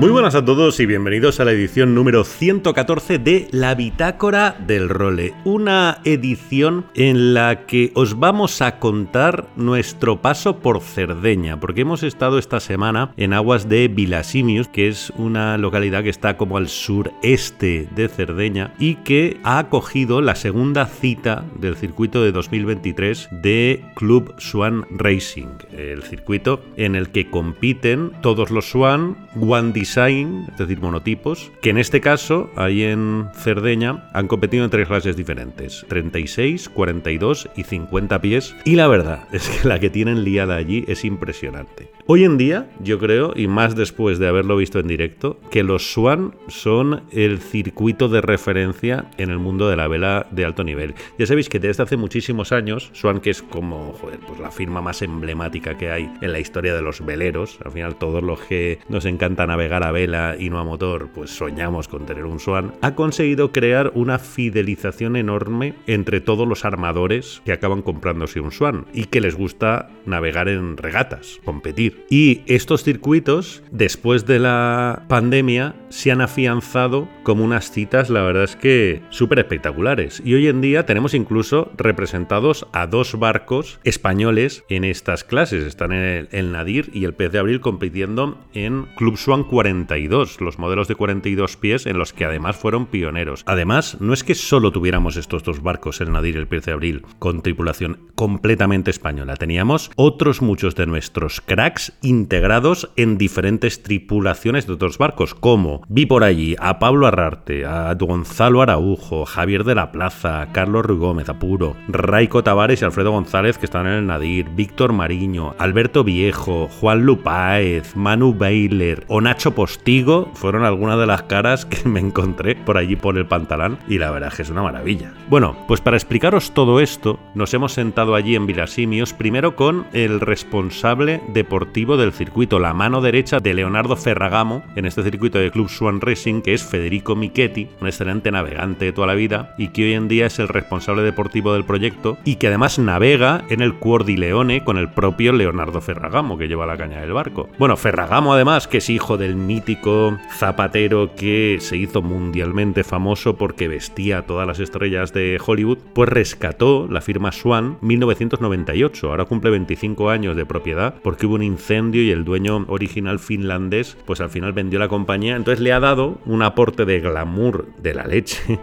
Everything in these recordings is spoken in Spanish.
Muy buenas a todos y bienvenidos a la edición número 114 de La Bitácora del Role, una edición en la que os vamos a contar nuestro paso por Cerdeña, porque hemos estado esta semana en aguas de Vilasimius, que es una localidad que está como al sureste de Cerdeña y que ha acogido la segunda cita del circuito de 2023 de Club Swan Racing, el circuito en el que compiten todos los Swan, One Design, es decir, monotipos, que en este caso, ahí en Cerdeña, han competido en tres clases diferentes, 36, 42 y 50 pies, y la verdad es que la que tienen liada allí es impresionante. Hoy en día, yo creo, y más después de haberlo visto en directo, que los Swan son el circuito de referencia en el mundo de la vela de alto nivel. Ya sabéis que desde hace muchísimos años, Swan, que es como joder, pues la firma más emblemática que hay en la historia de los veleros, al final todos los que nos encanta navegar a vela y no a motor, pues soñamos con tener un Swan, ha conseguido crear una fidelización enorme entre todos los armadores que acaban comprándose un Swan y que les gusta navegar en regatas, competir. Y estos circuitos, después de la pandemia, se han afianzado como unas citas, la verdad es que súper espectaculares. Y hoy en día tenemos incluso representados a dos barcos españoles en estas clases. Están el, el Nadir y el Pez de Abril compitiendo en Club Swan 42, los modelos de 42 pies en los que además fueron pioneros. Además, no es que solo tuviéramos estos dos barcos, el Nadir y el Pez de Abril, con tripulación completamente española. Teníamos otros muchos de nuestros cracks integrados en diferentes tripulaciones de otros barcos, como vi por allí a Pablo Arrarte, a Gonzalo Araujo, Javier de la Plaza, Carlos Ruy Gómez, Apuro, Raico Tavares y Alfredo González que estaban en el Nadir, Víctor Mariño, Alberto Viejo, Juan Lupáez, Manu Bailer o Nacho Postigo fueron algunas de las caras que me encontré por allí por el pantalán y la verdad es que es una maravilla. Bueno, pues para explicaros todo esto, nos hemos sentado allí en Vilasimios primero con el responsable deportivo del circuito, la mano derecha de Leonardo Ferragamo en este circuito de Club Swan Racing, que es Federico Michetti, un excelente navegante de toda la vida y que hoy en día es el responsable deportivo del proyecto y que además navega en el Cuor di Leone con el propio Leonardo Ferragamo que lleva la caña del barco. Bueno, Ferragamo además, que es hijo del mítico zapatero que se hizo mundialmente famoso porque vestía a todas las estrellas de Hollywood, pues rescató la firma Swan 1998. Ahora cumple 25 años de propiedad porque hubo un incendio y el dueño original finlandés pues al final vendió la compañía. Entonces le ha dado un aporte de glamour de la leche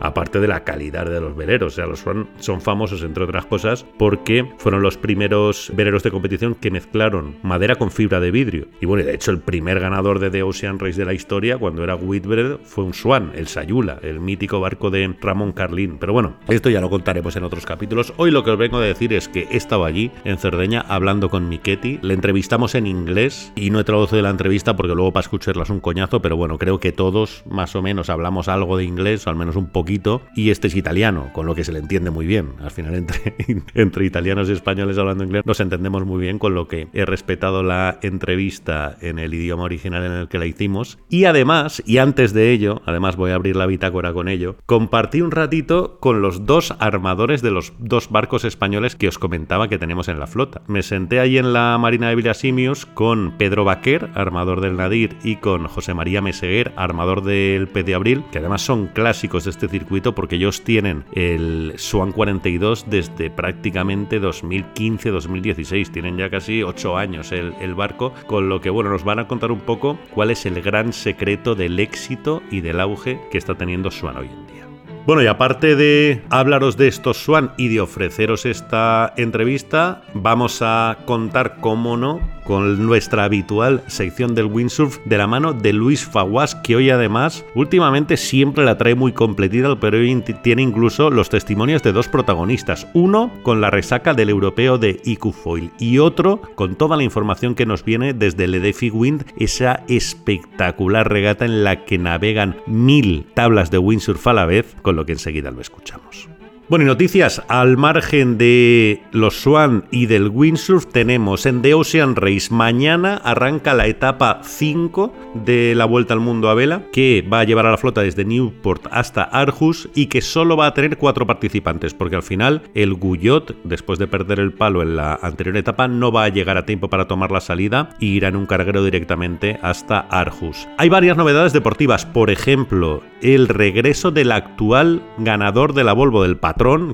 aparte de la calidad de los veleros. O sea, los Swan son famosos, entre otras cosas, porque fueron los primeros veleros de competición que mezclaron madera con fibra de vidrio. Y bueno, de hecho, el primer ganador de The Ocean Race de la historia, cuando era Whitbread, fue un Swan, el Sayula, el mítico barco de Ramón Carlín. Pero bueno, esto ya lo contaremos en otros capítulos. Hoy lo que os vengo a decir es que he estado allí, en Cerdeña, hablando con Miquetti. Le entrevistamos en inglés y no he traducido la entrevista porque luego para escucharla es un coñazo, pero bueno, creo que todos más o menos hablamos algo de inglés, o al menos un poquito, y este es italiano, con lo que se le entiende muy bien. Al final, entre, entre italianos y españoles hablando inglés, nos entendemos muy bien, con lo que he respetado la entrevista en el idioma original en el que la hicimos. Y además, y antes de ello, además voy a abrir la bitácora con ello, compartí un ratito con los dos armadores de los dos barcos españoles que os comentaba que tenemos en la flota. Me senté ahí en la Marina de Vilasimius con Pedro Baquer, armador del Nadir, y con José María Meseguer, armador del Pez de Abril, que además son clásicos de este circuito porque ellos tienen el Swan 42 desde prácticamente 2015-2016. Tienen ya casi 8 años el, el, barco, con lo que bueno, nos van a contar un poco cuál es el gran secreto del éxito y del auge que está teniendo Swan hoy en día. Bueno, y aparte de hablaros de estos Swan y de ofreceros esta entrevista, vamos a contar, cómo no, con nuestra habitual sección del windsurf de la mano de Luis Faguas, que hoy además últimamente siempre la trae muy completita, pero hoy tiene incluso los testimonios de dos protagonistas. Uno con la resaca del europeo de Icufoil y otro con toda la información que nos viene desde el Wind, esa espectacular regata en la que navegan mil tablas de windsurf a la vez, con lo que enseguida lo escuchamos. Bueno, y noticias. Al margen de los Swan y del windsurf tenemos en The Ocean Race. Mañana arranca la etapa 5 de la Vuelta al Mundo a vela que va a llevar a la flota desde Newport hasta Arhus y que solo va a tener cuatro participantes porque al final el Guyot después de perder el palo en la anterior etapa no va a llegar a tiempo para tomar la salida y irá en un carguero directamente hasta Arhus. Hay varias novedades deportivas, por ejemplo, el regreso del actual ganador de la Volvo del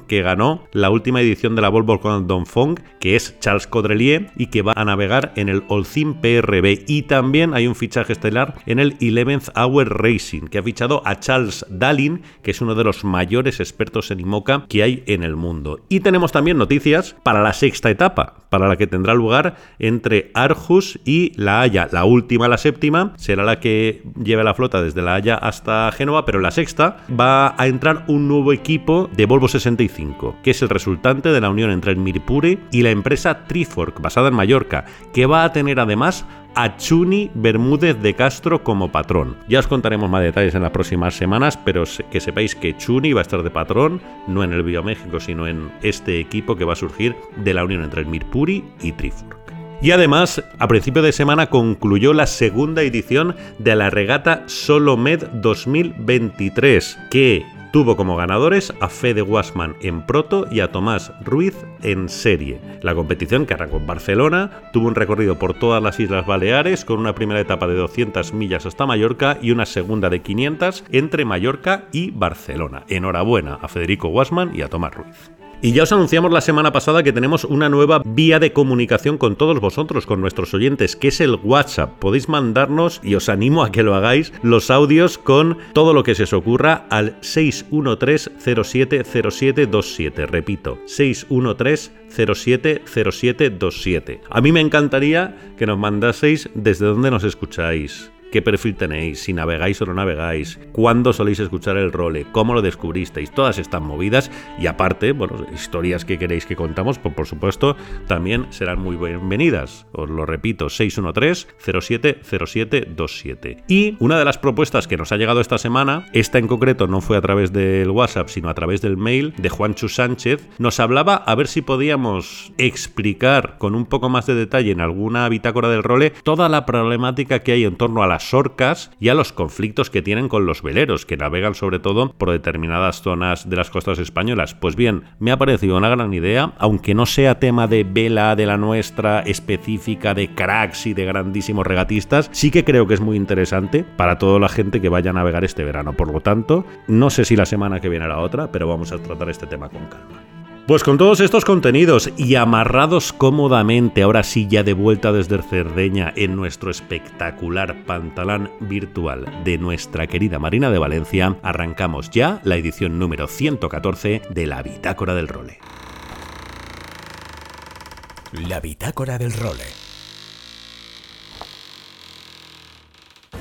Que ganó la última edición de la Volvo con Dongfeng, que es Charles Caudrelier y que va a navegar en el Olcim PRB. Y también hay un fichaje estelar en el 11th Hour Racing, que ha fichado a Charles Dallin, que es uno de los mayores expertos en IMOCA que hay en el mundo. Y tenemos también noticias para la sexta etapa, para la que tendrá lugar entre Arhus y La Haya. La última, la séptima, será la que lleve la flota desde La Haya hasta Génova, pero la sexta va a entrar un nuevo equipo de Volvo 65, que es el resultante de la unión entre el Mirpure y la empresa Trifork, basada en Mallorca, que va a tener además a Chuni Bermúdez de Castro como patrón. Ya os contaremos más detalles en las próximas semanas, pero que sepáis que Chuni va a estar de patrón, no en el Bioméxico, sino en este equipo que va a surgir de la unión entre el Mirpuri y Trifork. Y además, a principio de semana concluyó la segunda edición de la regata Solomed 2023, que Tuvo como ganadores a Fede Wasman en proto y a Tomás Ruiz en serie. La competición, que arrancó en Barcelona, tuvo un recorrido por todas las Islas Baleares con una primera etapa de 200 millas hasta Mallorca y una segunda de 500 entre Mallorca y Barcelona. Enhorabuena a Federico Wasman y a Tomás Ruiz. Y ya os anunciamos la semana pasada que tenemos una nueva vía de comunicación con todos vosotros, con nuestros oyentes, que es el WhatsApp. Podéis mandarnos, y os animo a que lo hagáis, los audios con todo lo que se os ocurra al 613-070727. Repito, 613-070727. A mí me encantaría que nos mandaseis desde dónde nos escucháis qué perfil tenéis, si navegáis o no navegáis, cuándo soléis escuchar el role, cómo lo descubristeis, todas estas movidas. Y aparte, bueno, historias que queréis que contamos, pues por supuesto, también serán muy bienvenidas. Os lo repito, 613-070727. Y una de las propuestas que nos ha llegado esta semana, esta en concreto no fue a través del WhatsApp, sino a través del mail de Juanchu Sánchez, nos hablaba a ver si podíamos explicar con un poco más de detalle en alguna bitácora del role toda la problemática que hay en torno a la las orcas y a los conflictos que tienen con los veleros, que navegan sobre todo por determinadas zonas de las costas españolas. Pues bien, me ha parecido una gran idea, aunque no sea tema de vela de la nuestra específica de cracks y de grandísimos regatistas, sí que creo que es muy interesante para toda la gente que vaya a navegar este verano. Por lo tanto, no sé si la semana que viene la otra, pero vamos a tratar este tema con calma. Pues con todos estos contenidos y amarrados cómodamente, ahora sí ya de vuelta desde Cerdeña en nuestro espectacular pantalán virtual de nuestra querida Marina de Valencia, arrancamos ya la edición número 114 de la Bitácora del Role. La Bitácora del Role.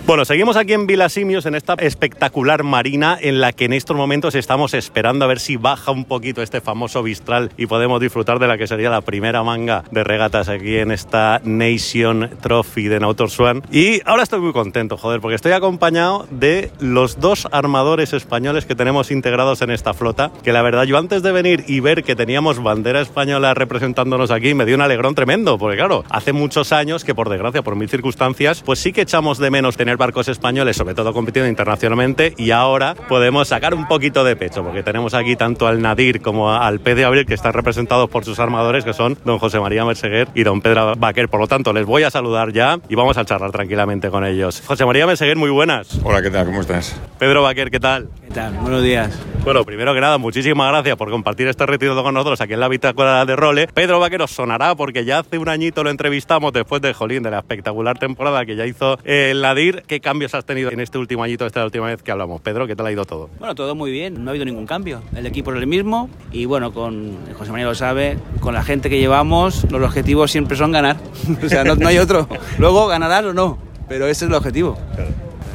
Bueno, seguimos aquí en Vilasimios, en esta espectacular marina en la que en estos momentos estamos esperando a ver si baja un poquito este famoso Vistral y podemos disfrutar de la que sería la primera manga de regatas aquí en esta Nation Trophy de Nautor Swan. Y ahora estoy muy contento, joder, porque estoy acompañado de los dos armadores españoles que tenemos integrados en esta flota, que la verdad yo antes de venir y ver que teníamos bandera española representándonos aquí me dio un alegrón tremendo, porque claro, hace muchos años que por desgracia, por mil circunstancias, pues sí que echamos de menos tener barcos españoles, sobre todo compitiendo internacionalmente, y ahora podemos sacar un poquito de pecho, porque tenemos aquí tanto al Nadir como al P de Abril, que están representados por sus armadores, que son don José María Merseguer y don Pedro Baquer. Por lo tanto, les voy a saludar ya y vamos a charlar tranquilamente con ellos. José María Merseguer, muy buenas. Hola, ¿qué tal? ¿Cómo estás? Pedro Baquer, ¿qué tal? ¿Qué tal? Buenos días. Bueno, primero que nada, muchísimas gracias por compartir este retiro con nosotros aquí en la bitácora de Role. Pedro Baquer os sonará porque ya hace un añito lo entrevistamos después de Jolín, de la espectacular temporada que ya hizo el Nadir ¿qué cambios has tenido en este último añito, esta última vez que hablamos? Pedro, ¿qué tal ha ido todo? Bueno, todo muy bien, no ha habido ningún cambio. El equipo es el mismo y bueno, con José María lo sabe, con la gente que llevamos, los objetivos siempre son ganar. o sea, no, hay otro. Luego ganarás o no, pero ese es el objetivo.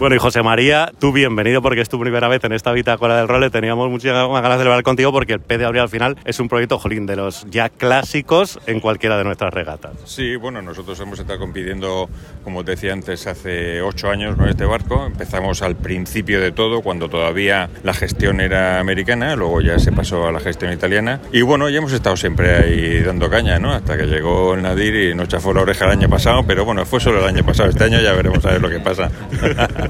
Bueno, y José María, tú bienvenido porque es tu primera vez en esta bitácora del rol. Teníamos muchas ganas de hablar contigo porque el P de Abril al final es un proyecto, jolín, de los ya clásicos en cualquiera de nuestras regatas. Sí, bueno, nosotros hemos estado compitiendo, como te decía antes, hace ocho años con este barco. Empezamos al principio de todo, cuando todavía la gestión era americana, luego ya se pasó a la gestión italiana. Y bueno, ya hemos estado siempre ahí dando caña, ¿no? Hasta que llegó el Nadir y nos chafó la oreja el año pasado, pero bueno, fue solo el año pasado. Este año ya veremos a ver lo que pasa.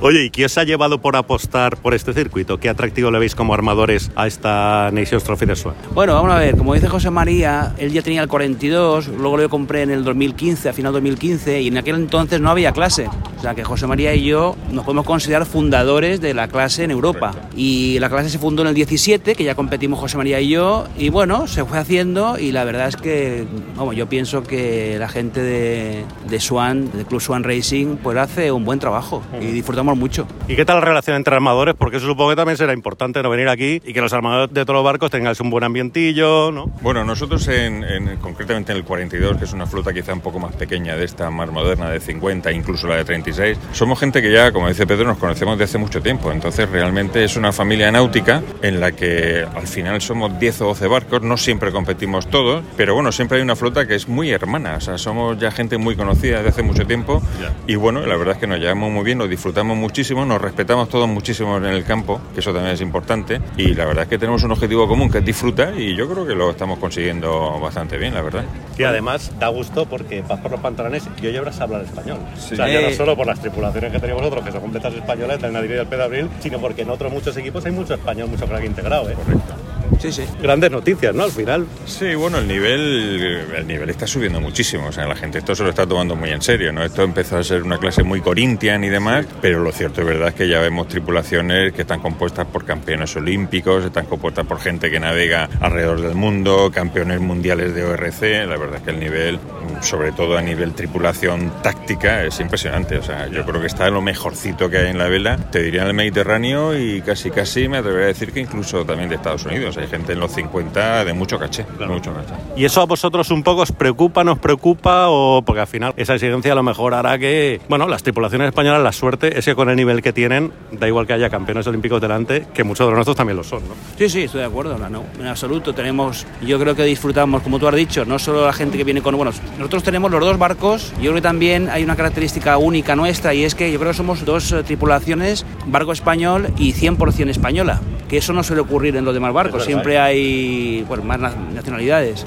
Oye, ¿y qué os ha llevado por apostar por este circuito? ¿Qué atractivo le veis como armadores a esta Nations Trophy de Swan? Bueno, vamos a ver, como dice José María, él ya tenía el 42, luego lo compré en el 2015, a final 2015, y en aquel entonces no había clase. O sea que José María y yo nos podemos considerar fundadores de la clase en Europa. Y la clase se fundó en el 17, que ya competimos José María y yo, y bueno, se fue haciendo y la verdad es que, vamos, yo pienso que la gente de, de Swan, del Club Swan Racing, pues hace un buen trabajo y disfrutamos mucho. ¿Y qué tal la relación entre armadores? Porque eso supongo que también será importante no venir aquí y que los armadores de todos los barcos tengan un buen ambientillo, ¿no? Bueno, nosotros en, concretamente en el 42, que es una flota quizá un poco más pequeña de esta más moderna de 50, incluso la de 36, somos gente que ya, como dice Pedro, nos conocemos de hace mucho tiempo. Entonces realmente es una familia náutica en la que al final somos 10 o 12 barcos, no siempre competimos todos, pero bueno, siempre hay una flota que es muy hermana, o sea, somos ya gente muy conocida de hace mucho tiempo y bueno, la verdad es que nos llevamos muy bien, nos disfrutamos muchísimo, nos respetamos todos muchísimo en el campo, que eso también es importante, y la verdad es que tenemos un objetivo común que es disfrutar y yo creo que lo estamos consiguiendo bastante bien, la verdad. Y además da gusto porque vas por los pantalones y hoy habrás hablar español. O sea, ya no solo por las tripulaciones que tenemos nosotros, que son completas españolas, del Nadir y del Pedabril, sino porque en otros muchos equipos hay mucho español, mucho crack integrado, ¿eh? Correcto. Sí, sí. Grandes noticias, ¿no? Al final. Sí, bueno, el nivel, el nivel está subiendo muchísimo. O sea, la gente esto se lo está tomando muy en serio, ¿no? Esto empezó a ser una clase muy corintian y demás, pero lo cierto es verdad es que ya vemos tripulaciones que están compuestas por campeones olímpicos, están compuestas por gente que navega alrededor del mundo, campeones mundiales de ORC. La verdad es que el nivel, sobre todo a nivel tripulación táctica, es impresionante. O sea, yo creo que está lo mejorcito que hay en la vela. Te diría en el Mediterráneo y casi casi me atrevería a decir que incluso también de Estados Unidos gente en los 50 de mucho caché, mucho caché. ¿Y eso a vosotros un poco os preocupa, nos preocupa o porque al final esa exigencia a lo mejor hará que, bueno, las tripulaciones españolas, la suerte es que con el nivel que tienen, da igual que haya campeones olímpicos delante, que muchos de los nuestros también lo son, ¿no? Sí, sí, estoy de acuerdo, no, en absoluto. Tenemos, yo creo que disfrutamos, como tú has dicho, no solo la gente que viene con, bueno, nosotros tenemos los dos barcos, yo creo que también hay una característica única nuestra y es que yo creo que somos dos eh, tripulaciones, barco español y 100% española, que eso no suele ocurrir en los demás barcos siempre hay bueno, más nacionalidades.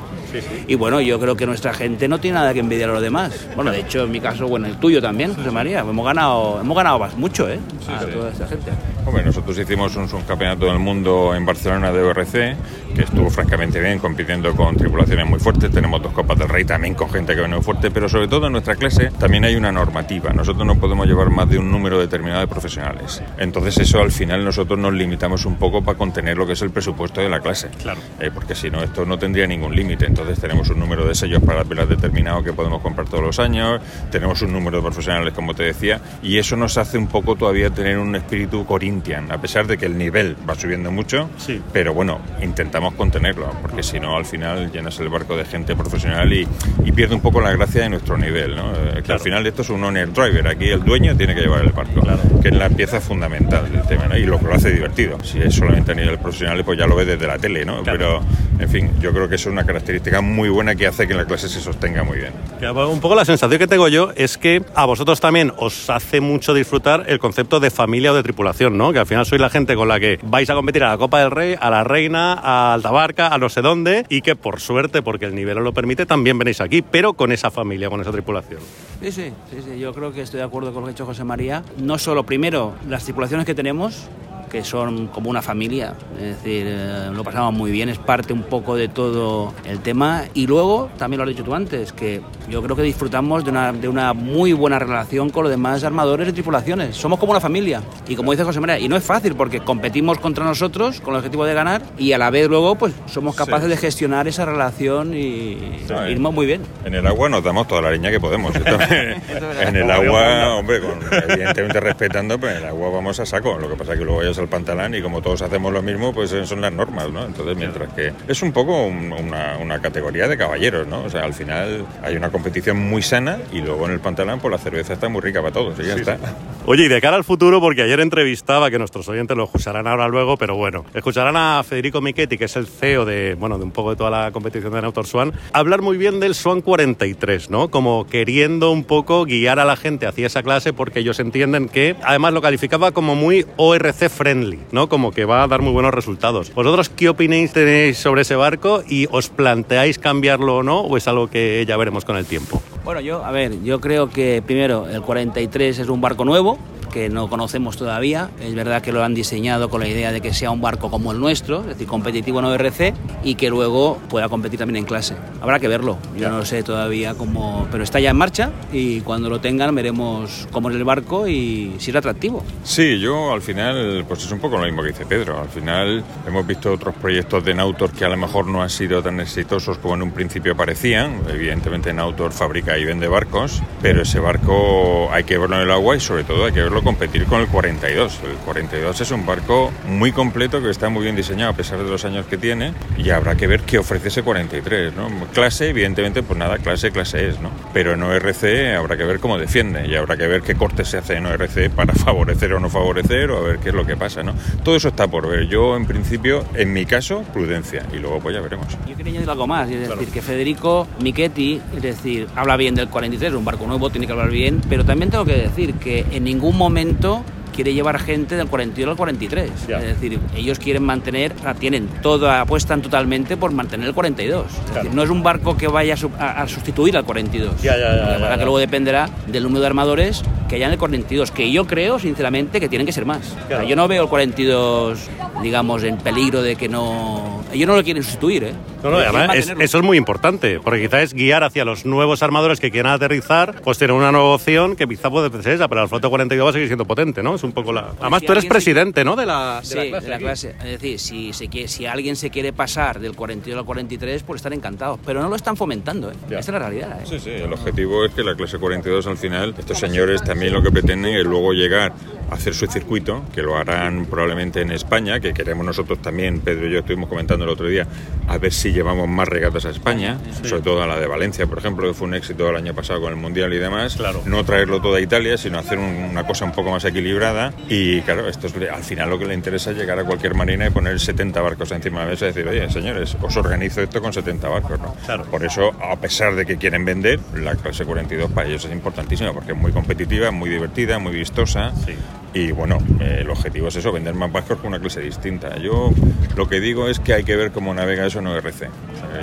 Y bueno, yo creo que nuestra gente no tiene nada que envidiar a los demás. Bueno, de hecho, en mi caso, bueno, el tuyo también, José María. Hemos ganado, hemos ganado mucho, ¿eh? a toda esta gente. Hombre, nosotros hicimos un subcampeonato del mundo en Barcelona de ORC, que estuvo francamente bien, compitiendo con tripulaciones muy fuertes. Tenemos dos Copas del Rey también con gente que viene muy fuerte, pero sobre todo en nuestra clase también hay una normativa. Nosotros no podemos llevar más de un número determinado de profesionales. Entonces, eso al final nosotros nos limitamos un poco para contener lo que es el presupuesto de la clase. Claro. Eh, porque si no, esto no tendría ningún límite. Entonces, tenemos un número de sellos para las velas determinado que podemos comprar todos los años, tenemos un número de profesionales, como te decía, y eso nos hace un poco todavía tener un espíritu corintian, a pesar de que el nivel va subiendo mucho, sí. pero bueno, intentamos contenerlo, porque si no, al final llenas el barco de gente profesional y, pierde un poco la gracia de nuestro nivel, ¿no? Eh, que al final esto es un owner driver, aquí el dueño tiene que llevar el barco, que es la pieza fundamental del tema, y lo que lo hace divertido. Si es solamente a nivel profesional, pues ya lo ves desde la tele, ¿no? Pero, en fin, yo creo que eso es una característica muy buena que hace que la clase se sostenga muy bien. Un poco la sensación que tengo yo es que a vosotros también os hace mucho disfrutar el concepto de familia o de tripulación, ¿no? Que al final sois la gente con la que vais a competir a la Copa del Rey, a la Reina, a Altabarca, a no sé dónde, y que por suerte, porque el nivel lo permite, también venís aquí, pero con esa familia, con esa tripulación. Sí, sí, sí, sí. yo creo que estoy de acuerdo con lo que ha dicho José María. No solo, primero, las tripulaciones que tenemos, que son como una familia, es decir, eh, lo pasamos muy bien, es parte un poco de todo el tema y luego, también lo has dicho tú antes, que yo creo que disfrutamos de una, de una muy buena relación con los demás armadores y tripulaciones, somos como una familia y como dice José María, y no es fácil porque competimos contra nosotros con el objetivo de ganar y a la vez luego pues somos capaces de gestionar esa relación y irnos muy bien. En el agua nos damos toda la leña que podemos. en el agua, hombre, evidentemente respetando, pero en el agua vamos a saco. Lo que pasa es que luego vayas al pantalán y como todos hacemos lo mismo, pues son las normas, ¿no? Entonces, mientras que es un poco una, categoría de caballeros, ¿no? O sea, al final hay una competición muy sana y luego en el pantalán, pues la cerveza está muy rica para todos y ya está. Oye, y de cara al futuro, porque ayer entrevistaba, que nuestros oyentes lo escucharán ahora luego, pero bueno, escucharán a Federico Michetti, que es el CEO de, bueno, de un poco de toda la competición de Nautor Swan, hablar muy bien del Swan 43, ¿no? Como queriendo un poco guiar a la gente hacia esa clase porque ellos entienden que, además lo calificaba como muy ORC ¿no? Como que va a dar muy buenos resultados. ¿Vosotros qué opináis tenéis sobre ese barco y os planteáis cambiarlo o no o es algo que ya veremos con el tiempo? Bueno, yo, a ver, yo creo que primero el 43 es un barco nuevo, que no conocemos todavía. Es verdad que lo han diseñado con la idea de que sea un barco como el nuestro, es decir, competitivo en ORC y que luego pueda competir también en clase. Habrá que verlo. Yo no sé todavía cómo, pero está ya en marcha y cuando lo tengan veremos cómo es el barco y si es atractivo. Sí, yo al final, pues es un poco lo mismo que dice Pedro. Al final hemos visto otros proyectos de Nautor que a lo mejor no han sido tan exitosos como en un principio parecían. Evidentemente Nautor fabrica y vende barcos, pero ese barco hay que verlo en el agua y sobre todo hay que verlo competir con el 42. El 42 es un barco muy completo que está muy bien diseñado a pesar de los años que tiene y habrá que ver qué ofrece ese 43. ¿no? Clase, evidentemente, pues nada, clase, clase es, ¿no? Pero en ORC habrá que ver cómo defiende y habrá que ver qué cortes se hace en ORC para favorecer o no favorecer o a ver qué es lo que pasa, ¿no? Todo eso está por ver. Yo, en principio, en mi caso, prudencia y luego pues ya veremos. Yo quería añadir algo más, es decir, que Federico Michetti, es decir, habla bien del 43, un barco nuevo, tiene que hablar bien, pero también tengo que decir que en ningún momento momento quiere llevar gente del 41 al 43. Es decir, ellos quieren mantener, tienen toda, apuestan totalmente por mantener el 42. no es un barco que vaya a, sustituir al 42. Ya, ya, que luego dependerá del número de armadores que haya en el 42, que yo creo, sinceramente, que tienen que ser más. yo no veo el 42, digamos, en peligro de que no... Ellos no lo quieren sustituir, ¿eh? Eso es muy importante, porque quizás es guiar hacia los nuevos armadores que quieran aterrizar, pues tener una nueva opción que quizá puede ser esa, pero el flota 42 va a seguir siendo potente, ¿no? Es un poco la... Pues Además, tú eres presidente, ¿no? De la, de la clase. Es decir, si, se si alguien se quiere pasar del 42 al 43, pues están encantados, pero no lo están fomentando, ¿eh? Esa es la realidad, ¿eh? Sí, sí, el objetivo es que la clase 42 al final, estos señores también lo que pretenden es luego llegar a hacer su circuito, que lo harán probablemente en España, que queremos nosotros también, Pedro y yo estuvimos comentando el otro día, a ver si llevamos más regatas a España, sobre todo a la de Valencia, por ejemplo, que fue un éxito el año pasado con el Mundial y demás. Claro. No traerlo todo a Italia, sino hacer una cosa un poco más equilibrada. Y claro, esto es, al final lo que le interesa es llegar a cualquier marina y poner 70 barcos encima de la mesa y decir, oye, señores, os organizo esto con 70 barcos. ¿no? Claro. Por eso, a pesar de que quieren vender, la clase 42 para ellos es importantísima porque es muy competitiva, muy divertida, muy vistosa. Sí. Y bueno, el objetivo es eso, vender más barcos con una clase distinta. Yo lo que digo es que hay que ver cómo navega eso en ORC.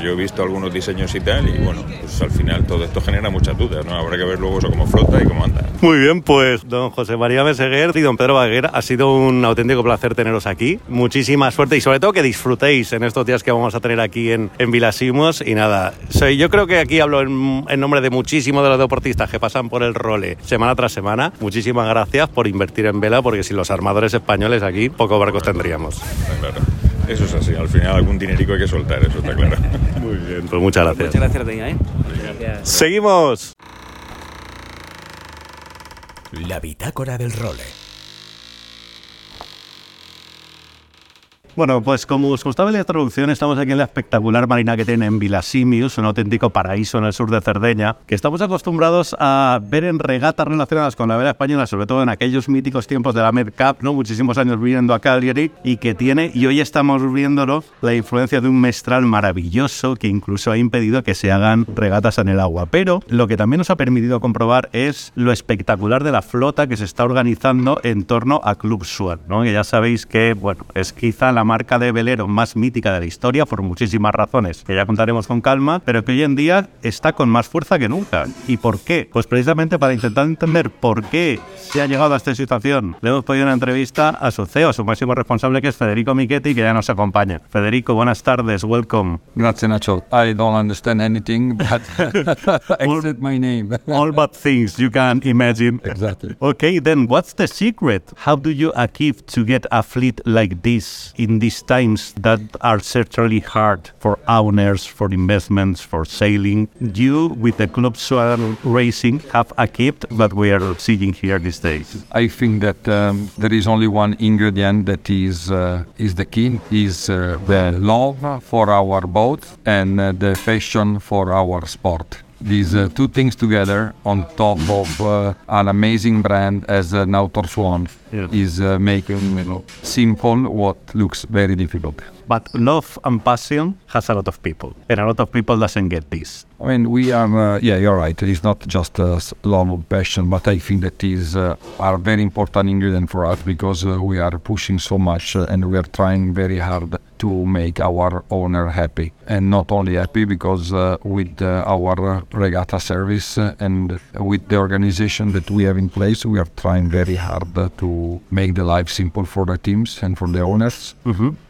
Yo he visto algunos diseños y tal, y bueno, pues al final todo esto genera muchas dudas, ¿no? Habrá que ver luego eso cómo flota y cómo anda. Muy bien, pues don José María Meseguer y don Pedro Baguer, ha sido un auténtico placer teneros aquí. Muchísima suerte y sobre todo que disfrutéis en estos días que vamos a tener aquí en, en Vilasimos. Y nada, soy, yo creo que aquí hablo en, en nombre de muchísimos de los deportistas que pasan por el role semana tras semana. Muchísimas gracias por invertir en vela, porque sin los armadores españoles aquí, pocos barcos tendríamos. Claro. Eso es así, al final algún dinerico hay que soltar, eso está claro. Muy bien, pues muchas gracias. Muchas gracias, ¿eh? Gracias. Seguimos. La bitácora del role. Bueno, pues como os gustaba la introducción, estamos aquí en la espectacular marina que tiene en Vilasimius, un auténtico paraíso en el sur de Cerdeña, que estamos acostumbrados a ver en regatas relacionadas con la vela española, sobre todo en aquellos míticos tiempos de la Medcap, ¿no? Muchísimos años viviendo a Cagliari, y que tiene, y hoy estamos viéndolo, la influencia de un mestral maravilloso que incluso ha impedido que se hagan regatas en el agua. Pero lo que también nos ha permitido comprobar es lo espectacular de la flota que se está organizando en torno a Club Swan, ¿no? Que ya sabéis que, bueno, es quizá la marca de velero más mítica de la historia por muchísimas razones que ya contaremos con calma, pero que hoy en día está con más fuerza que nunca. ¿Y por qué? Pues precisamente para intentar entender por qué se ha llegado a esta situación, le hemos pedido una entrevista a su CEO, su máximo responsable, que es Federico Michetti, que ya nos acompaña. Federico, buenas tardes, welcome. Grazie, Nacho. I don't understand anything, but except my name. All but things you can imagine. Exactly. Okay, then what's the secret? How do you achieve to get a fleet like this in these times that are certainly hard for owners, for investments, for sailing? You, with the Club Swan Racing, have achieved what we are seeing here these days. I think that um, there is only one ingredient that is uh, is the key is uh, the love for our boat and uh, the passion for our sport. These uh, two things together, on top of uh, an amazing brand as uh, Nautor Swan, Yeah. is uh, making you know, simple what looks very difficult. But love and passion has a lot of people, and a lot of people doesn't get this. I mean, we are, uh, yeah, you're right. It's not just a love of passion, but I think that is uh, are very important ingredient for us because uh, we are pushing so much and we are trying very hard to make our owner happy. And not only happy because uh, with uh, our regatta service uh, and with the organization that we have in place, we are trying very hard uh, to make the life simple for the teams and for the owners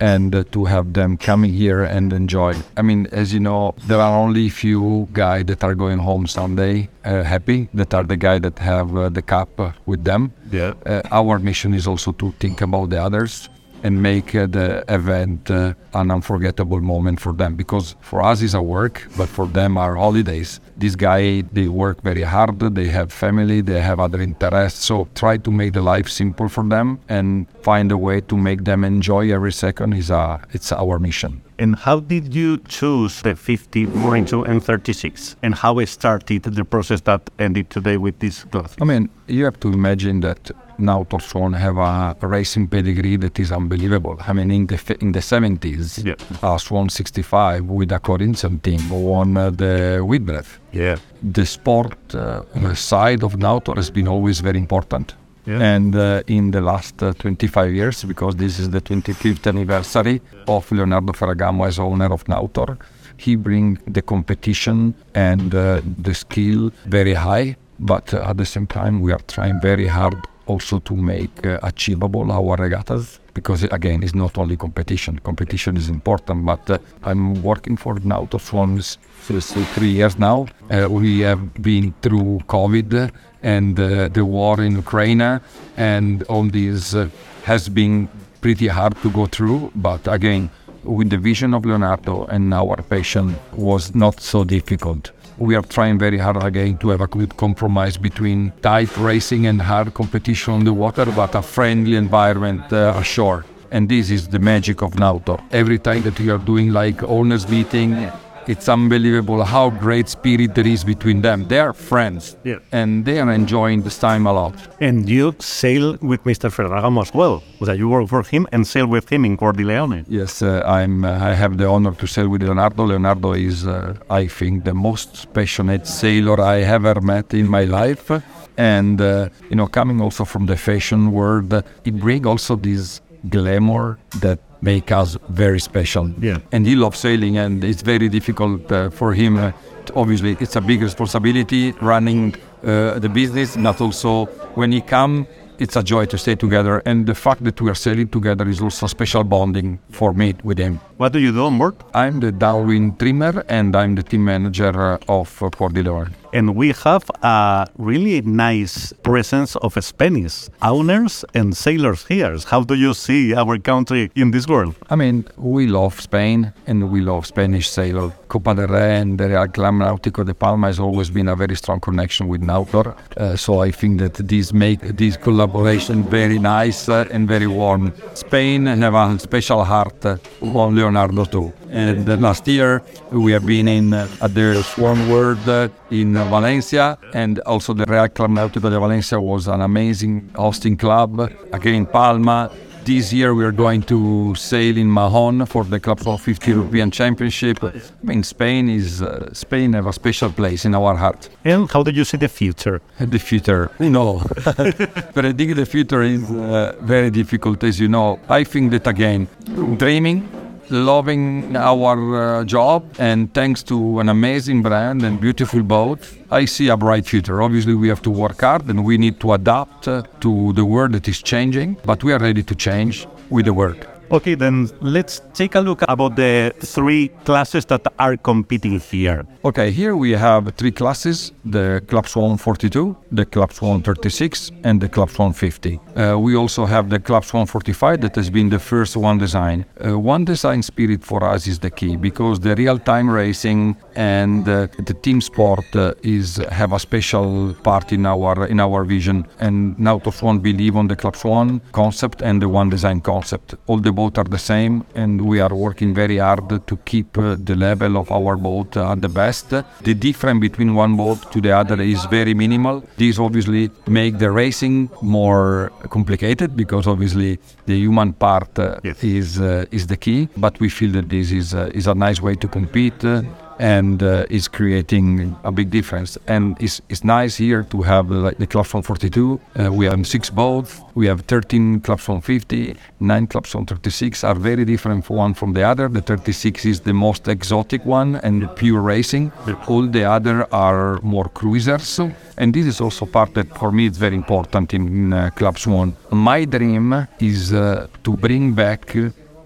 and uh, to have them coming here and enjoy. I mean, as you know, there are only few guys that are going home Sunday uh, happy, that are the guys that have uh, the cup with them. Yeah. Our mission is also to think about the others and make uh, the event uh, an unforgettable moment for them because for us it's a work but for them are holidays this guy they work very hard they have family they have other interests so try to make the life simple for them and find a way to make them enjoy every second is a it's our mission And how did you choose the 50, 42, and 36? And how started the process that ended today with this cloth? I mean, you have to imagine that now Torsson have a racing pedigree that is unbelievable. I mean, in the in the 70s, Yeah. uh, Swan 65 with a Corinthian team won uh, the Whitbreath. Yeah. The sport uh, side of Nautor has been always very important. Yeah. And uh, in the last uh, 25 years, because this is the 25th anniversary of Leonardo Ferragamo as owner of Nautor, he bring the competition and uh, the skill very high. But uh, at the same time, we are trying very hard also to make uh, achievable our regattas because again it's not only competition. Competition is important but uh, i'm working for nautor swans since three years now. Uh, we have been through covid and uh, the war in ukraine and all this uh, has been pretty hard to go through. But again with the vision of leonardo and our passion was not so difficult we are trying very hard again to have a good compromise between tight racing and hard competition on the water, but a friendly environment uh, ashore. And this is the magic of Nautor. Every time that we are doing like owners meeting, it's unbelievable how great spirit there is between them. They are friends, Yeah. and they are enjoying this time a lot. And you sail with Mr. Ferragamo as well. That you work for him and sail with him in Cordileone. Yes, uh, I'm. Uh, I have the honor to sail with Leonardo. Leonardo is, uh, I think, the most passionate sailor I ever met in my life, and uh, you know, coming also from the fashion world, it brings also this glamour that make us very special. Yeah. And he loves sailing, and it's very difficult uh, for him. Uh, obviously, it's a big responsibility running uh, the business, but also when he come, it's a joy to stay together. And the fact that we are sailing together is also special bonding for me with him. What do you do on board? I'm the downwind trimmer, and I'm the team manager uh, of uh, Port de And we have a really nice presence of Spanish owners and sailors here. How do you see our country in this world? I mean, we love Spain and we love Spanish sailor. Copa del Rey and the Real Club Náutico de Palma has always been a very strong connection with Nautor. Uh, so I think that this make this collaboration very nice uh, and very warm. Spain have a special heart uh, on Leonardo too. And last year we have been in uh, at the Swan World uh, in Valencia, and also the Real Club Náutico de Valencia was an amazing hosting club. Again, Palma, this year we are going to sail in Mahon for the Club 150 European Championship. I mean, Spain is uh, Spain have a special place in our heart. And how do you see the future? The future, you know, predicting the future is uh, very difficult, as you know. I think that again, dreaming loving our uh, job and thanks to an amazing brand and beautiful boat i see a bright future. Obviously we have to work hard and we need to adapt uh, to the world that is changing but we are ready to change with the world Okay, then let's take a look about the three classes that are competing here. Okay, here we have three classes the Club Swan 42, the Club Swan 36, and the Club Swan 50. Uh, we also have the Club Swan 45 that has been the first one design. Uh, one design spirit for us is the key because the real time racing and uh, the team sport uh, is have a special part in our in our vision. And Nautor Swan believe on the Club Swan concept and the one design concept. All the boats are the same, and we are working very hard to keep uh, the level of our boat at the best. The difference between one boat to the other is very minimal. This obviously make the racing more complicated because obviously the human part uh, Yes. is uh, is the key. But we feel that this is uh, is a nice way to compete. And uh, is creating a big difference. And it's, it's nice here to have uh, like the Club from 42. Uh, we have six boats. We have 13 Clubs from 50. Nine Clubs from 36 are very different from one from the other. The 36 is the most exotic one and pure racing. All the other are more cruisers. And this is also part that for me is very important in uh, Club Swan. My dream is uh, to bring back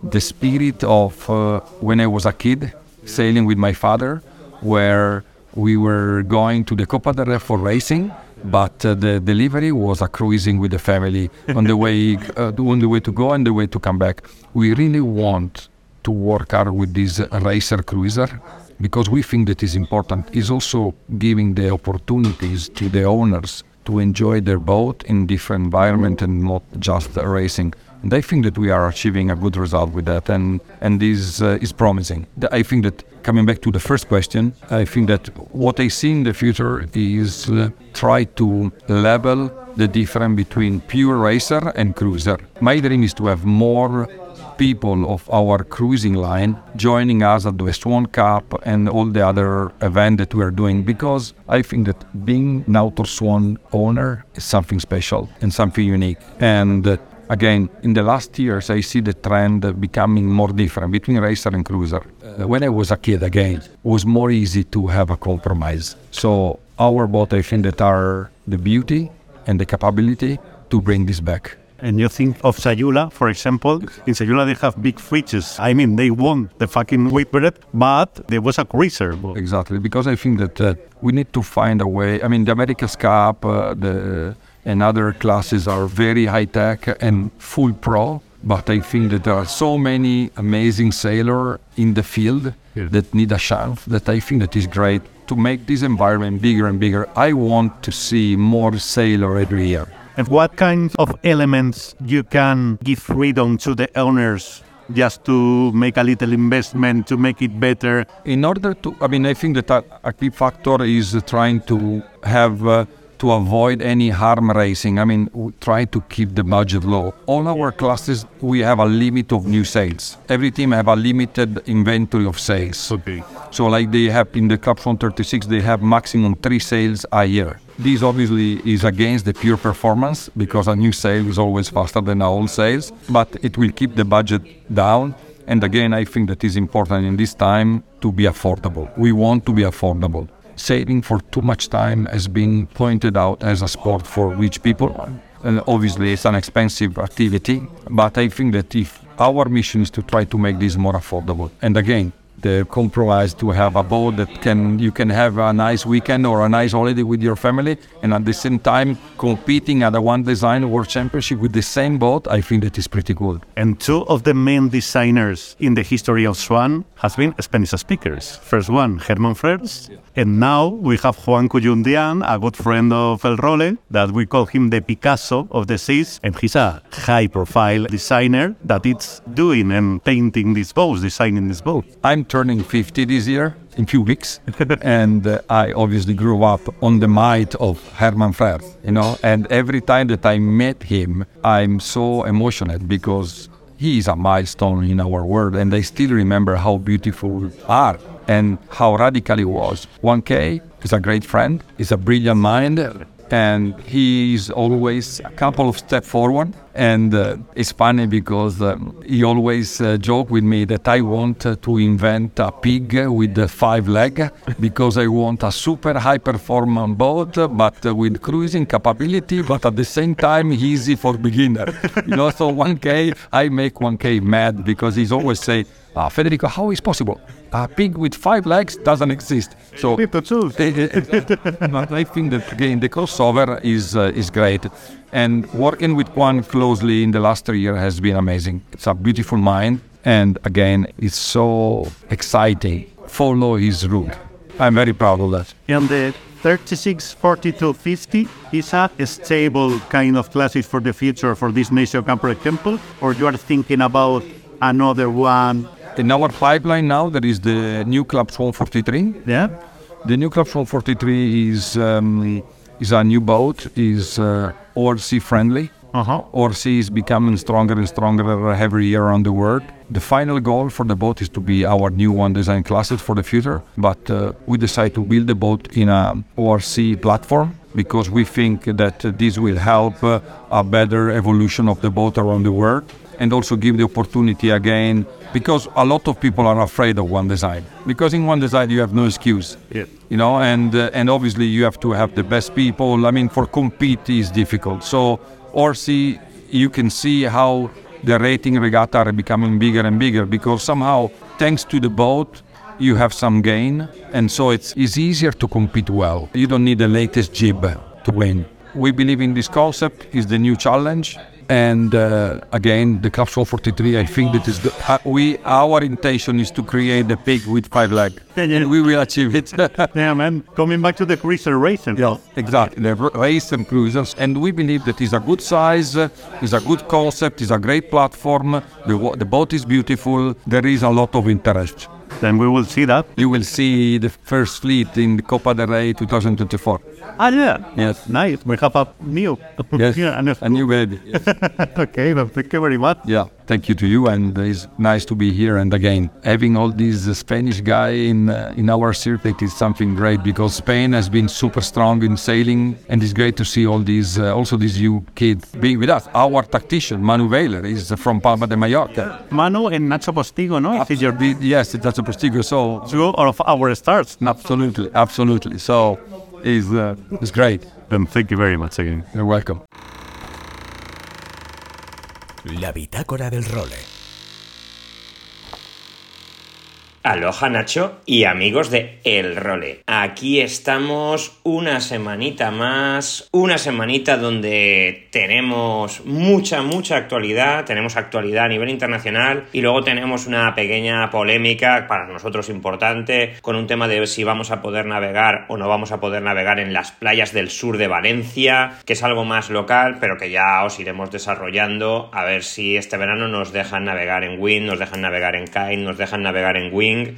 the spirit of uh, when I was a kid sailing with my father, where we were going to the Copa del Rey for racing, but uh, the delivery was a cruising with the family on the way uh, on the way to go and the way to come back. We really want to work hard with this racer cruiser because we think that is important. Is also giving the opportunities to the owners to enjoy their boat in different environment and not just racing. And I think that we are achieving a good result with that, and and this uh, is promising. I think that coming back to the first question, I think that what I see in the future is uh, try to level the difference between pure racer and cruiser. My dream is to have more people of our cruising line joining us at the Swan Cup and all the other events that we are doing because I think that being an Swan owner is something special and something unique. And uh, again, in the last years, I see the trend becoming more different between racer and cruiser. Uh, when I was a kid, again, it was more easy to have a compromise. So our boat, I think that are the beauty and the capability to bring this back. And you think of Sayula, for example. In Sayula, they have big fridges. I mean, they won the fucking Whitbread, but there was a cruiser. Exactly, because I think that uh, we need to find a way. I mean, the America's Cup, uh, the and other classes are very high tech and full pro. But I think that there are so many amazing sailors in the field that need a chance. That I think that is great to make this environment bigger and bigger. I want to see more sailor every year. And what kinds of elements you can give freedom to the owners just to make a little investment to make it better? in order to i mean i think that a, a key factor is trying to have uh, to avoid any harm racing i mean we try to keep the budget low. All our classes we have a limit of new sales. Every team have a limited inventory of sales. Okay. so like they have in the club 136 they have maximum three sales a year. This obviously is against the pure performance because a new sale is always faster than a old sales but it will keep the budget down. And again i think that is important in this time to be affordable. We want to be affordable saving for too much time has been pointed out as a sport for rich people and obviously it's an expensive activity but i think that if our mission is to try to make this more affordable and again the compromise to have a boat that can you can have a nice weekend or a nice holiday with your family and at the same time competing at a one design world championship with the same boat i think that is pretty good And two of the main designers in the history of Swan has been Spanish speakers. First one, Herman Frers, and now we have Juan Cuyundian, a good friend of El Role, that we call him the Picasso of the seas, and he's a high-profile designer that is doing and painting these boats, designing these boats. i'm turning 50 this year in few weeks, and uh, I obviously grew up on the might of Hermann Frère, you know. And every time that I met him, I'm so emotional because he is a milestone in our world, and I still remember how beautiful art and how radical he was. 1K is a great friend, he's a brilliant mind, and he's always a couple of steps forward. And uh, it's funny because um, he always uh, joke with me that I want uh, to invent a pig with the five leg because I want a super high performance boat, but uh, with cruising capability, but at the same time easy for beginner. you know, so 1K, I make 1K mad because he's always say, ah, Federico, how is possible? A pig with five legs doesn't exist. So but I think that again the crossover is uh, is great, and working with Juan closely in the last three years has been amazing. It's a beautiful mind, and again, it's so exciting. Follow his route. I'm very proud of that. And the 36 42 50 is a stable kind of classic for the future for this Nation Camper Temple, or you are thinking about another one? In our pipeline now, there is the new Club 143. Yeah. The new Club 143 is um, is a new boat, is uh, ORC friendly. Uh-huh. ORC is becoming stronger and stronger every year around the world. The final goal for the boat is to be our new one design classes for the future, but uh, we decided to build the boat in a ORC platform because we think that this will help uh, a better evolution of the boat around the world and also give the opportunity again because a lot of people are afraid of one design. Because in one design you have no excuse. Yeah. you know and uh, and obviously you have to have the best people. I mean for compete is difficult. So orc you can see how the rating regatta are becoming bigger and bigger because somehow thanks to the boat you have some gain and so it's, it's easier to compete well. You don't need the latest jib to win. We believe in this concept. Is the new challenge and uh, again the club 43 i think that is the, uh, we our intention is to create the pig with five leg Yeah, yeah. we will achieve it Yeah, man. Coming back to the cruiser racing. yeah exactly the race and cruisers and we believe that is a good size uh, is a good concept is a great platform the, the boat is beautiful there is a lot of interest Then we will see that. you will see the first fleet in the copa del rey 2024 Ah, yeah. yes Nice. We have a new. yes Yeah, and a new baby okay, well, thank you very much. Yeah, thank you to you, and it's nice to be here. And again, having all these uh, Spanish guy in uh, in our circuit is something great because Spain has been super strong in sailing, and it's great to see all these uh, also these new kids being with us. Our tactician Manu Weiler is from Palma de Mallorca. Manu and Nacho Postigo, no? Is your yes, it's a prestigious. So two of our stars. absolutely, absolutely. So is uh, it's great. Then thank you very much again. You're welcome. La bitácora del role. Aloha Nacho y amigos de El Role. Aquí estamos una semanita más, una semanita donde tenemos mucha, mucha actualidad, tenemos actualidad a nivel internacional y luego tenemos una pequeña polémica para nosotros importante con un tema de si vamos a poder navegar o no vamos a poder navegar en las playas del sur de Valencia, que es algo más local, pero que ya os iremos desarrollando a ver si este verano nos dejan navegar en Wind, nos dejan navegar en Kite, nos dejan navegar en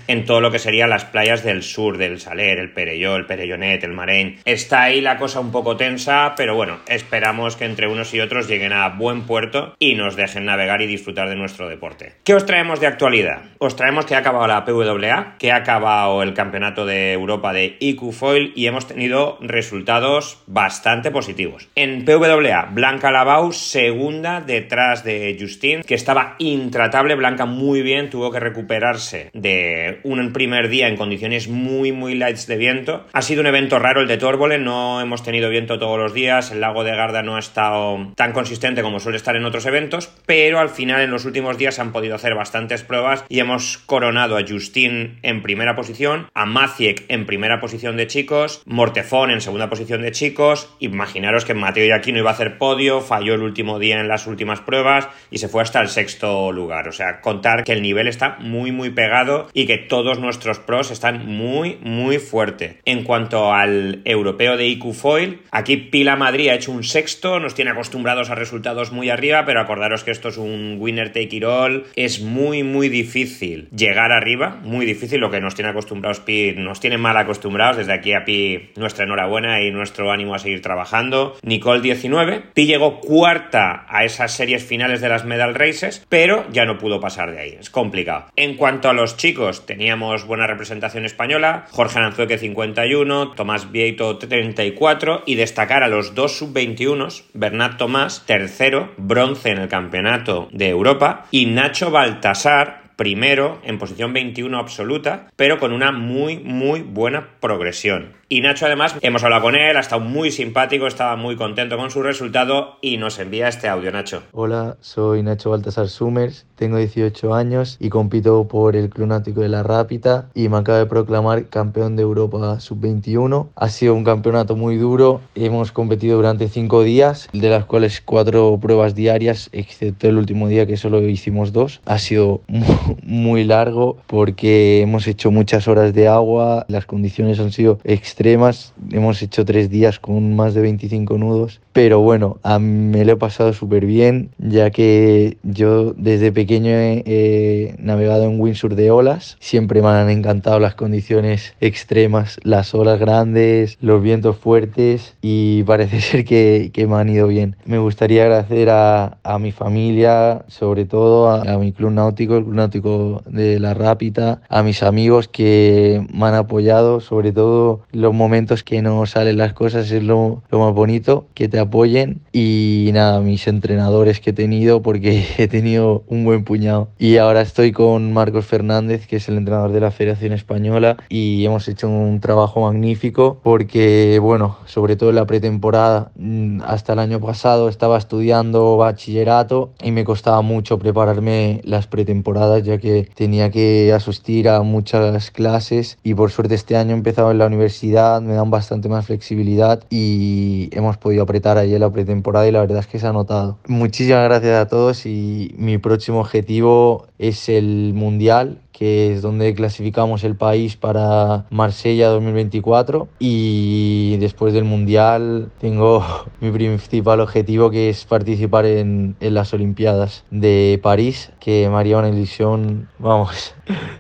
En todo lo que serían las playas del sur, del Saler, el Perelló, el Perellonet, el Marein. Está ahí la cosa un poco tensa, pero bueno, esperamos que entre unos y otros lleguen a buen puerto y nos dejen navegar y disfrutar de nuestro deporte. ¿Qué os traemos de actualidad? Os traemos que ha acabado la PWA, que ha acabado el campeonato de Europa de IQ Foil y hemos tenido resultados bastante positivos. En PWA, Blanca Lavau, segunda detrás de Justin, que estaba intratable. Blanca muy bien, tuvo que recuperarse de un primer día en condiciones muy, muy lights de viento. Ha sido un evento raro el de Torbole, no hemos tenido viento todos los días, el lago de Garda no ha estado tan consistente como suele estar en otros eventos, pero al final en los últimos días han podido hacer bastantes pruebas y hemos coronado a Justin en primera posición, a Maciek en primera posición de chicos, Mortefón en segunda posición de chicos. Imaginaros que Mateo Yaquino iba a hacer podio, falló el último día en las últimas pruebas y se fue hasta el sexto lugar. O sea, contar que el nivel está muy, muy pegado y que todos nuestros pros están muy, muy fuerte. En cuanto al europeo de IQ Foil, aquí Pila Madrid ha hecho un sexto, nos tiene acostumbrados a resultados muy arriba, pero acordaros que esto es un winner take it all, es muy, muy difícil llegar arriba, muy difícil, lo que nos tiene acostumbrados Pi, nos tiene mal acostumbrados, desde aquí a Pi nuestra enhorabuena y nuestro ánimo a seguir trabajando. Nicole 19, Pi llegó cuarta a esas series finales de las medal races, pero ya no pudo pasar de ahí, es complicado. En cuanto a los chicos, teníamos buena representación española, Jorge Aranzueque 51, Tomás Vieito 34 y destacar a los dos sub-21, Bernat Tomás, tercero, bronce en el campeonato de Europa, y Nacho Baltasar, primero en posición 21 absoluta, pero con una muy, muy buena progresión. Y Nacho además, hemos hablado con él, ha estado muy simpático, estaba muy contento con su resultado y nos envía este audio, Nacho. Hola, soy Nacho Baltasar Summers, tengo 18 años y compito por el Club Náutico de la Rápita y me acabo de proclamar campeón de Europa Sub-21. Ha sido un campeonato muy duro, hemos competido durante 5 días, de las cuales 4 pruebas diarias, excepto el último día que solo hicimos dos. Ha sido muy largo porque hemos hecho muchas horas de agua, las condiciones han sido extremas extremas. Hemos hecho tres días con más de 25 nudos. Pero bueno, a me lo he pasado súper bien, ya que yo desde pequeño he, navegado en windsurf de olas. Siempre me han encantado las condiciones extremas, las olas grandes, los vientos fuertes y parece ser que, que me han ido bien. Me gustaría agradecer a, a mi familia, sobre todo a, a, mi club náutico, el club náutico de La Rápita, a mis amigos que me han apoyado, sobre todo los momentos que no salen las cosas es lo, lo más bonito, que te apoyen y nada, mis entrenadores que he tenido porque he tenido un buen puñado. Y ahora estoy con Marcos Fernández, que es el entrenador de la Federación Española y hemos hecho un trabajo magnífico porque, bueno, sobre todo en la pretemporada, mm, hasta el año pasado estaba estudiando bachillerato y me costaba mucho prepararme las pretemporadas ya que tenía que asistir a muchas clases y por suerte este año he empezado en la universidad, me dan bastante más flexibilidad y hemos podido apretar ahí en la pretemporada y la verdad es que se ha notado. Muchísimas gracias a todos y mi próximo objetivo es el Mundial que es donde clasificamos el país para Marsella 2024 y después del Mundial tengo mi principal objetivo que es participar en, en las Olimpiadas de París, que me haría una ilusión, vamos,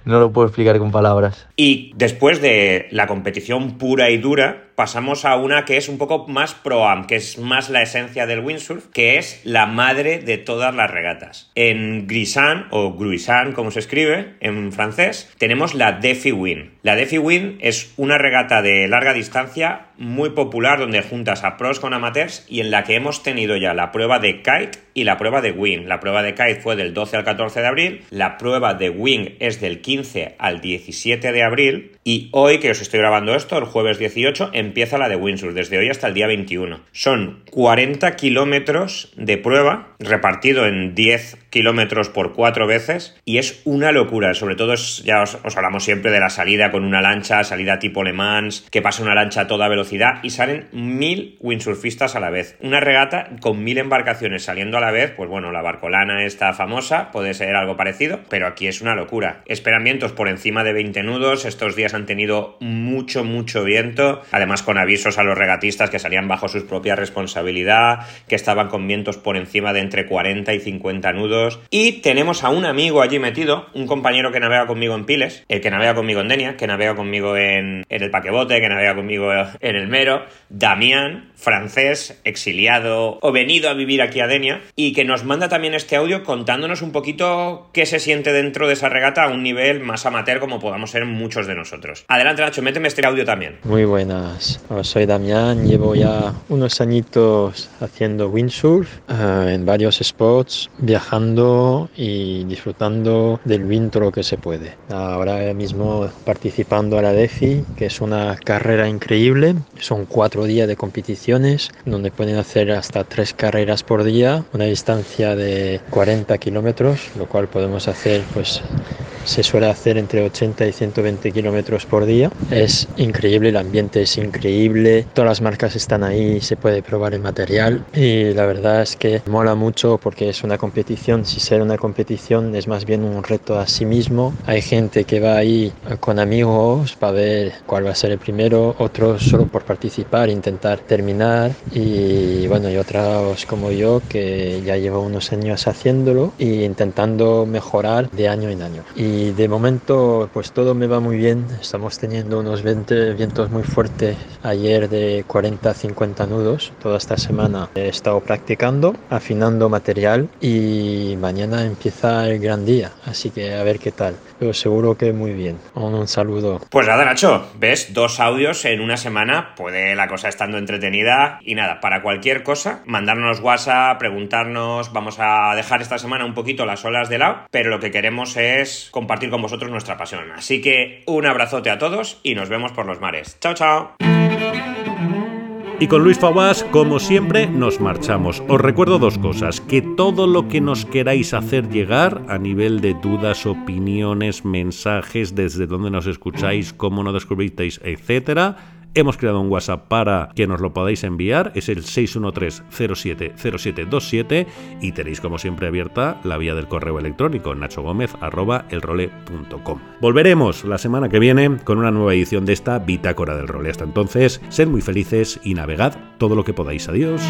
no lo puedo explicar con palabras. Y después de la competición pura y dura, pasamos a una que es un poco más pro-am, que es más la esencia del windsurf, que es la madre de todas las regatas. En Grisan, o Gruisan, como se escribe en francés, tenemos la Defi Win. La Defi Win es una regata de larga distancia muy popular donde juntas a pros con amateurs y en la que hemos tenido ya la prueba de kite y la prueba de wing. La prueba de kite fue del 12 al 14 de abril, la prueba de wing es del 15 al 17 de abril y hoy que os estoy grabando esto, el jueves 18, empieza la de windsurf, desde hoy hasta el día 21. Son 40 kilómetros de prueba repartido en 10 kilómetros por cuatro veces y es una locura. Sobre todo, es, ya os, os, hablamos siempre de la salida con una lancha, salida tipo Le Mans, que pasa una lancha a toda velocidad y salen mil windsurfistas a la vez. Una regata con mil embarcaciones saliendo a la vez, pues bueno, la barcolana está famosa, puede ser algo parecido, pero aquí es una locura. Esperan vientos por encima de 20 nudos, estos días han tenido mucho, mucho viento, además con avisos a los regatistas que salían bajo su propia responsabilidad, que estaban con vientos por encima de entre 40 y 50 nudos y tenemos a un amigo allí metido, un compañero que navega conmigo en Piles, el que navega conmigo en Denia, que navega conmigo en, el Paquebote, que navega conmigo en el Mero, Damián, francés, exiliado o venido a vivir aquí a Denia, y que nos manda también este audio contándonos un poquito qué se siente dentro de esa regata a un nivel más amateur como podamos ser muchos de nosotros. Adelante Nacho, méteme este audio también. Muy buenas, soy Damián, llevo ya unos añitos haciendo windsurf uh, en varios spots, viajando y disfrutando del viento que se puede. Ahora mismo participando a la DEFI, que es una carrera increíble. Son cuatro días de competiciones donde pueden hacer hasta tres carreras por día, una distancia de 40 kilómetros, lo cual podemos hacer pues se suele hacer entre 80 y 120 kilómetros por día. Es increíble, el ambiente es increíble, todas las marcas están ahí, se puede probar el material y la verdad es que mola mucho porque es una competición. Si ser una competición es más bien un reto a sí mismo. Hay gente que va ahí con amigos para ver cuál va a ser el primero, otros solo por participar, intentar terminar y bueno, y otros como yo que ya llevo unos años haciéndolo e intentando mejorar de año en año. Y de momento pues todo me va muy bien, estamos teniendo unos 20 vientos muy fuertes ayer de 40-50 nudos, toda esta semana he estado practicando, afinando material y mañana empieza el gran día, así que a ver qué tal, pero seguro que muy bien. Un, saludo. Pues nada Nacho, ves dos audios en una semana, puede la cosa estando entretenida y nada, para cualquier cosa, mandarnos WhatsApp, preguntarnos, vamos a dejar esta semana un poquito las olas de lado, pero lo que queremos es compartir con vosotros nuestra pasión. Así que un abrazote a todos y nos vemos por los mares. Chao, chao. Y con Luis Fabás, como siempre, nos marchamos. Os recuerdo dos cosas, que todo lo que nos queráis hacer llegar a nivel de dudas, opiniones, mensajes, desde donde nos escucháis, cómo nos descubristeis, etcétera, Hemos creado un WhatsApp para que nos lo podáis enviar, es el 613-070727 y tenéis como siempre abierta la vía del correo electrónico nachogomez.elrole.com. Volveremos la semana que viene con una nueva edición de esta Bitácora del Role. Hasta entonces, sed muy felices y navegad todo lo que podáis. Adiós.